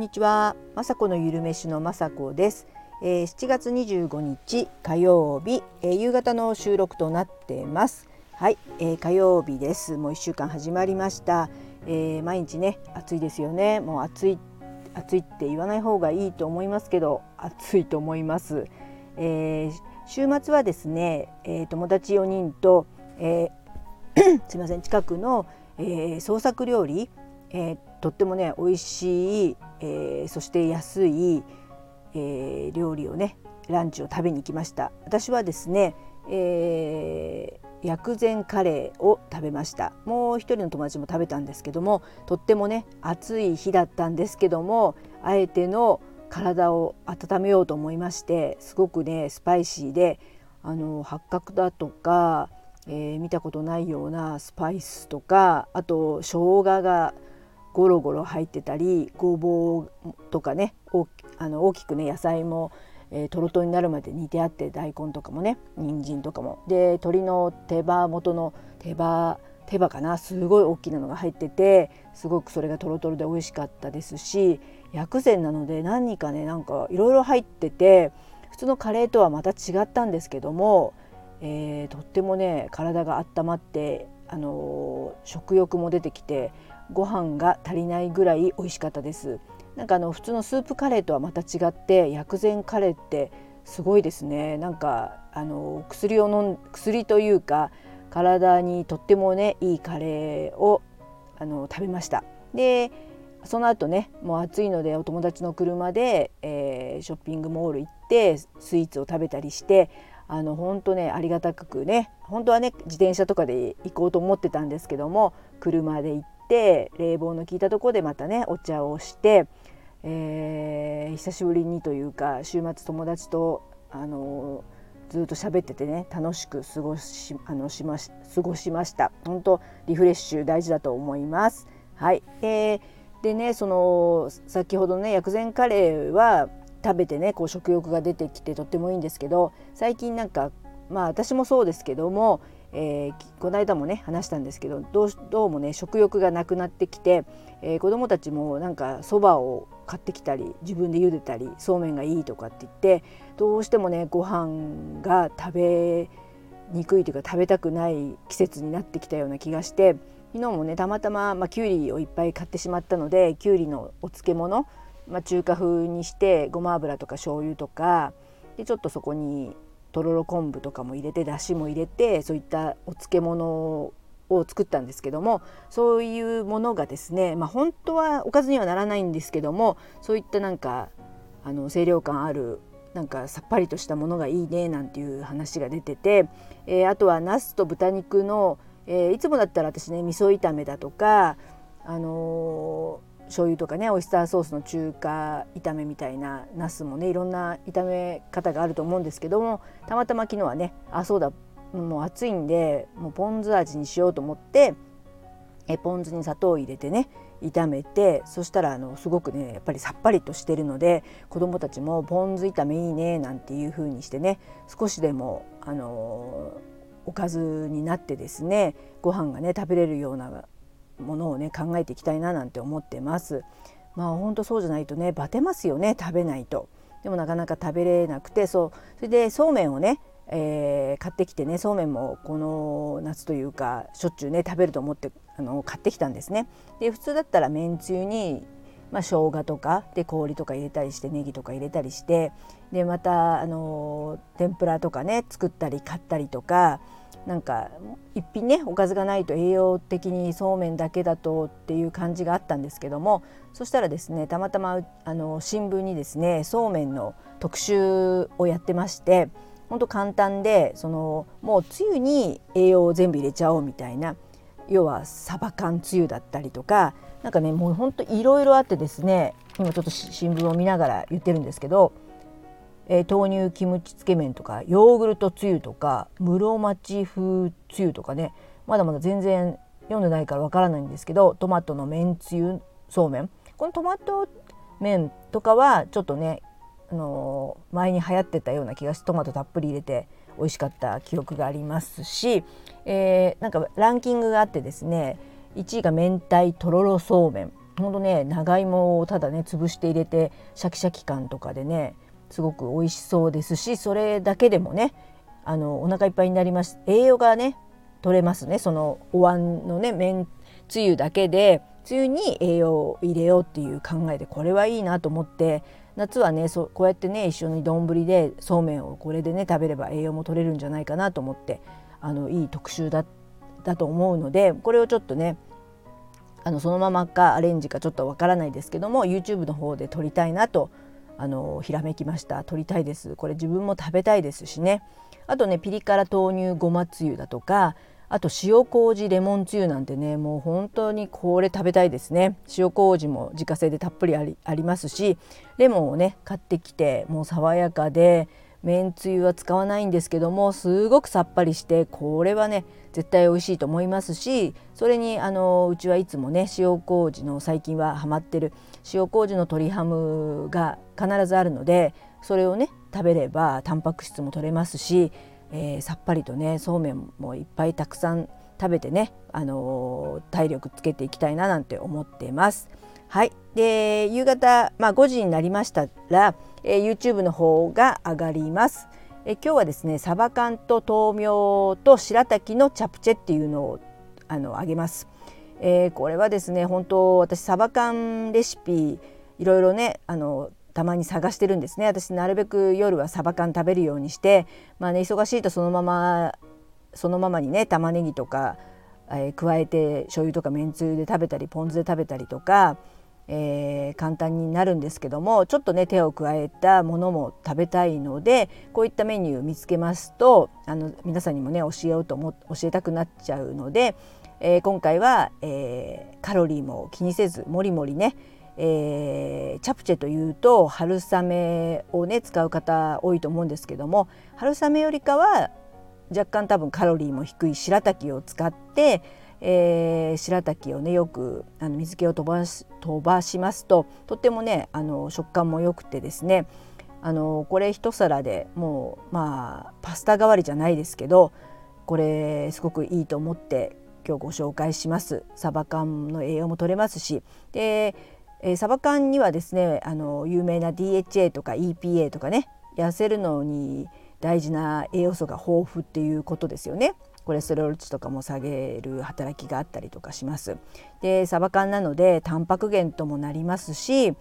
んにちは、まさこのゆるめしのまさこです、えー、7月25日火曜日、えー、夕方の収録となってます。はい、えー、火曜日です。もう1週間始まりました、えー、毎日ね暑いですよね。もう暑い暑いって言わない方がいいと思いますけど暑いと思います、えー、週末はですね、えー、友達4人と、えー、すいません近くの、えー、創作料理えー、とってもね美味しい、えー、そして安い、えー、料理をねランチを食べに行きました。私はですね、えー、薬膳カレーを食べました。もう一人の友達も食べたんですけどもとってもね暑い日だったんですけどもあえての体を温めようと思いましてすごくねスパイシーであの八角だとか、えー、見たことないようなスパイスとかあと生姜がゴロゴロ入ってたりごぼうとかね大あの大きくね野菜も、えー、トロトロになるまで煮てあって大根とかもね人参とかも。で鶏の手羽元の手羽手羽かなすごい大きなのが入っててすごくそれがトロトロで美味しかったですし薬膳なので何かねなんかいろいろ入ってて普通のカレーとはまた違ったんですけども、えー、とってもね体が温まってあの食欲も出てきてご飯が足りないぐらい美味しかったです。なんかあの普通のスープカレーとはまた違って薬膳カレーってすごいですね。なんかあの薬を飲ん薬というか体にとってもねいいカレーをあの食べました。でその後ねもう暑いのでお友達の車で、えー、ショッピングモール行ってスイーツを食べたりしてあの本当ねありがたくね本当はね自転車とかで行こうと思ってたんですけども車で行って冷房の効いたところでまたねお茶をして、えー、久しぶりにというか週末友達とあのずっと喋っててね楽しく過ごしあのしまし過ごしました。本当リフレッシュ大事だと思います。はい、えー、でねその先ほどね薬膳カレーは食べてねこう食欲が出てきてとってもいいんですけど最近なんかまあ私もそうですけどもえー、この間もね話したんですけどどうどうもね食欲がなくなってきて、えー、子どもたちもなんかそばを買ってきたり自分で茹でたりそうめんがいいとかって言ってどうしてもねご飯が食べにくいというか食べたくない季節になってきたような気がして昨日もねたまたま、まあ、きゅうりをいっぱい買ってしまったのできゅうりのお漬物、まあ、中華風にしてごま油とか醤油とかでちょっとそこにとろろ昆布とかも入れてだしも入れてそういったお漬物を作ったんですけどもそういうものがですね、まあ、本当はおかずにはならないんですけどもそういったなんかあの清涼感あるなんかさっぱりとしたものがいいねなんていう話が出てて、えー、あとはなすと豚肉の、えー、いつもだったら私ね味噌炒めだとか、あの醤油とかねオイスターソースの中華炒めみたいなナスもねいろんな炒め方があると思うんですけどもたまたま昨日はねあそうだもう暑いんでもうポン酢味にしようと思ってえポン酢に砂糖を入れてね炒めてそしたらあのすごくねやっぱりさっぱりとしてるので子どもたちもポン酢炒めいいねなんていう風にしてね少しでもあのおかずになってですねご飯がね食べれるようなものをね考えていきたいななんて思ってます。まあ本当そうじゃないとねバテますよね食べないと。でもなかなか食べれなくてそうそれでそうめんをね、えー、買ってきてねそうめんもこの夏というかしょっちゅうね食べると思ってあの買ってきたんですね。で普通だったらめんつゆにまあ、生姜とかで氷とか入れたりしてネギとか入れたりしてでまたあの天ぷらとかね作ったり買ったりとかなんか一品ねおかずがないと栄養的にそうめんだけだとっていう感じがあったんですけどもそしたらですねたまたまあの新聞にですねそうめんの特集をやってましてほんと簡単でそのもうつゆに栄養を全部入れちゃおうみたいな要はサバ缶つゆだったりとかなんかねもうほんといろいろあってですね今ちょっと新聞を見ながら言ってるんですけどえー、豆乳キムチつけ麺とかヨーグルトつゆとか室町風つゆとかねまだまだ全然読んでないからわからないんですけどトマトの麺つゆそうめん。このトマト麺とかはちょっとね、あのー、前に流行ってたような気がしてトマトたっぷり入れて美味しかった記憶がありますし、えー、なんかランキングがあってですね1位が明太とろろそうめん。ほんとね長芋をただね潰して入れてシャキシャキ感とかでねすごく美味しそうですしそれだけでもねあのお腹いっぱいになります。栄養がね取れますね。そのお椀のね麺つゆだけでつゆに栄養を入れようっていう考えでこれはいいなと思って夏はねそこうやってね一緒に丼でそうめんをこれでね食べれば栄養も取れるんじゃないかなと思ってあのいい特集だだと思うのでこれをちょっとねあのそのままかアレンジかちょっとわからないですけども YouTube の方で撮りたいなとあのひらめきました。撮りたいです。これ自分も食べたいですしね。あとねピリ辛豆乳ごまつゆだとかあと塩麹レモンつゆなんてねもう本当にこれ食べたいですね。塩麹も自家製でたっぷりありありますしレモンをね買ってきてもう爽やかでめんつゆは使わないんですけどもすごくさっぱりしてこれはね絶対美味しいと思いますしそれにあのうちはいつもね塩麹の最近はハマってる塩麹の鶏ハムが必ずあるのでそれをね食べればタンパク質も取れますしえー、さっぱりとねそうめんもいっぱいたくさん食べてね、あのー、体力つけていきたいななんて思ってます。はいで夕方、まあ、5時になりましたら、えー、YouTube の方が上がります。え今日はですねサバ缶と豆苗と白滝のチャプチェっていうのをあの上げます。えー、これはですね本当私サバ缶レシピいろいろねあのたまに探してるんですね私なるべく夜はサバ缶食べるようにしてまあね忙しいとそのままそのままにね玉ねぎとか、えー、加えて醤油とかめんつゆで食べたりポン酢で食べたりとか、えー、簡単になるんですけどもちょっとね手を加えたものも食べたいのでこういったメニュー見つけますとあの皆さんにもね教えようと思教えたくなっちゃうので、えー、今回は、えーカロリーも気にせずもりもりねえ、チャプチェというと春雨をね使う方多いと思うんですけども春雨よりかは若干多分カロリーも低い白滝を使って、えー、白滝をねよくあの水気を飛ばし飛ばしますととってもねあの食感も良くてですねあのこれ一皿でもうまあパスタ代わりじゃないですけどこれすごくいいと思って今日ご紹介します。サバ缶の栄養も取れますしでえー、サバ缶にはですねあの有名な DHA とか EPA とかね痩せるのに大事な栄養素が豊富っていうことですよね。コレステロール値とかも下げる働きがあったりとかします。でサバ缶なのでタンパク源ともなりますし、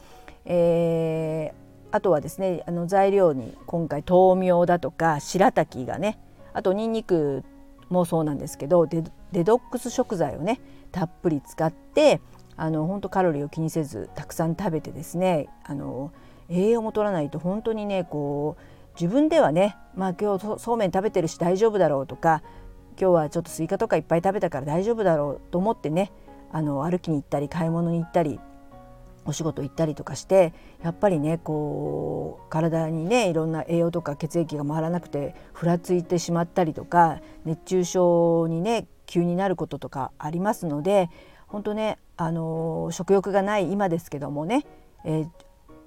えー、あとはですねあの材料に今回豆苗だとか白滝がねあとにんにくもそうなんですけどデトックス食材をねたっぷり使ってあの本当カロリーを気にせずたくさん食べてですねあの栄養も取らないと本当にねこう自分ではねまあ今日そうめん食べてるし大丈夫だろうとか今日はちょっとスイカとかいっぱい食べたから大丈夫だろうと思ってねあの歩きに行ったり買い物に行ったりお仕事行ったりとかしてやっぱりねこう体にねいろんな栄養とか血液が回らなくてふらついてしまったりとか熱中症にね急になることとかありますので本当ねあの食欲がない今ですけどもね、えー、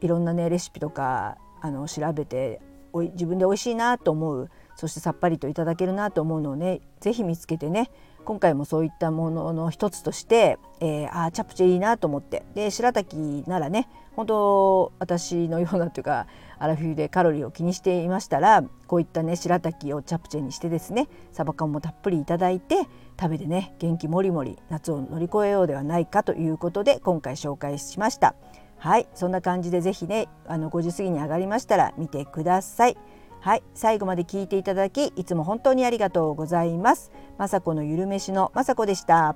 いろんなねレシピとかあの調べておい自分で美味しいなと思うそしてさっぱりといただけるなと思うのをね是非見つけてね今回もそういったものの一つとして、えー、あチャプチェいいなと思ってで白滝ならね本当私のようなというかアラフィフでカロリーを気にしていましたらこういったね白滝をチャプチェにしてですねサバ缶もたっぷりいただいて食べてね元気もりもり夏を乗り越えようではないかということで今回紹介しました。はいそんな感じで是非ねあの5時過ぎに上がりましたら見てください。はい最後まで聞いていただきいつも本当にありがとうございます。雅子のゆるめしの雅子でした。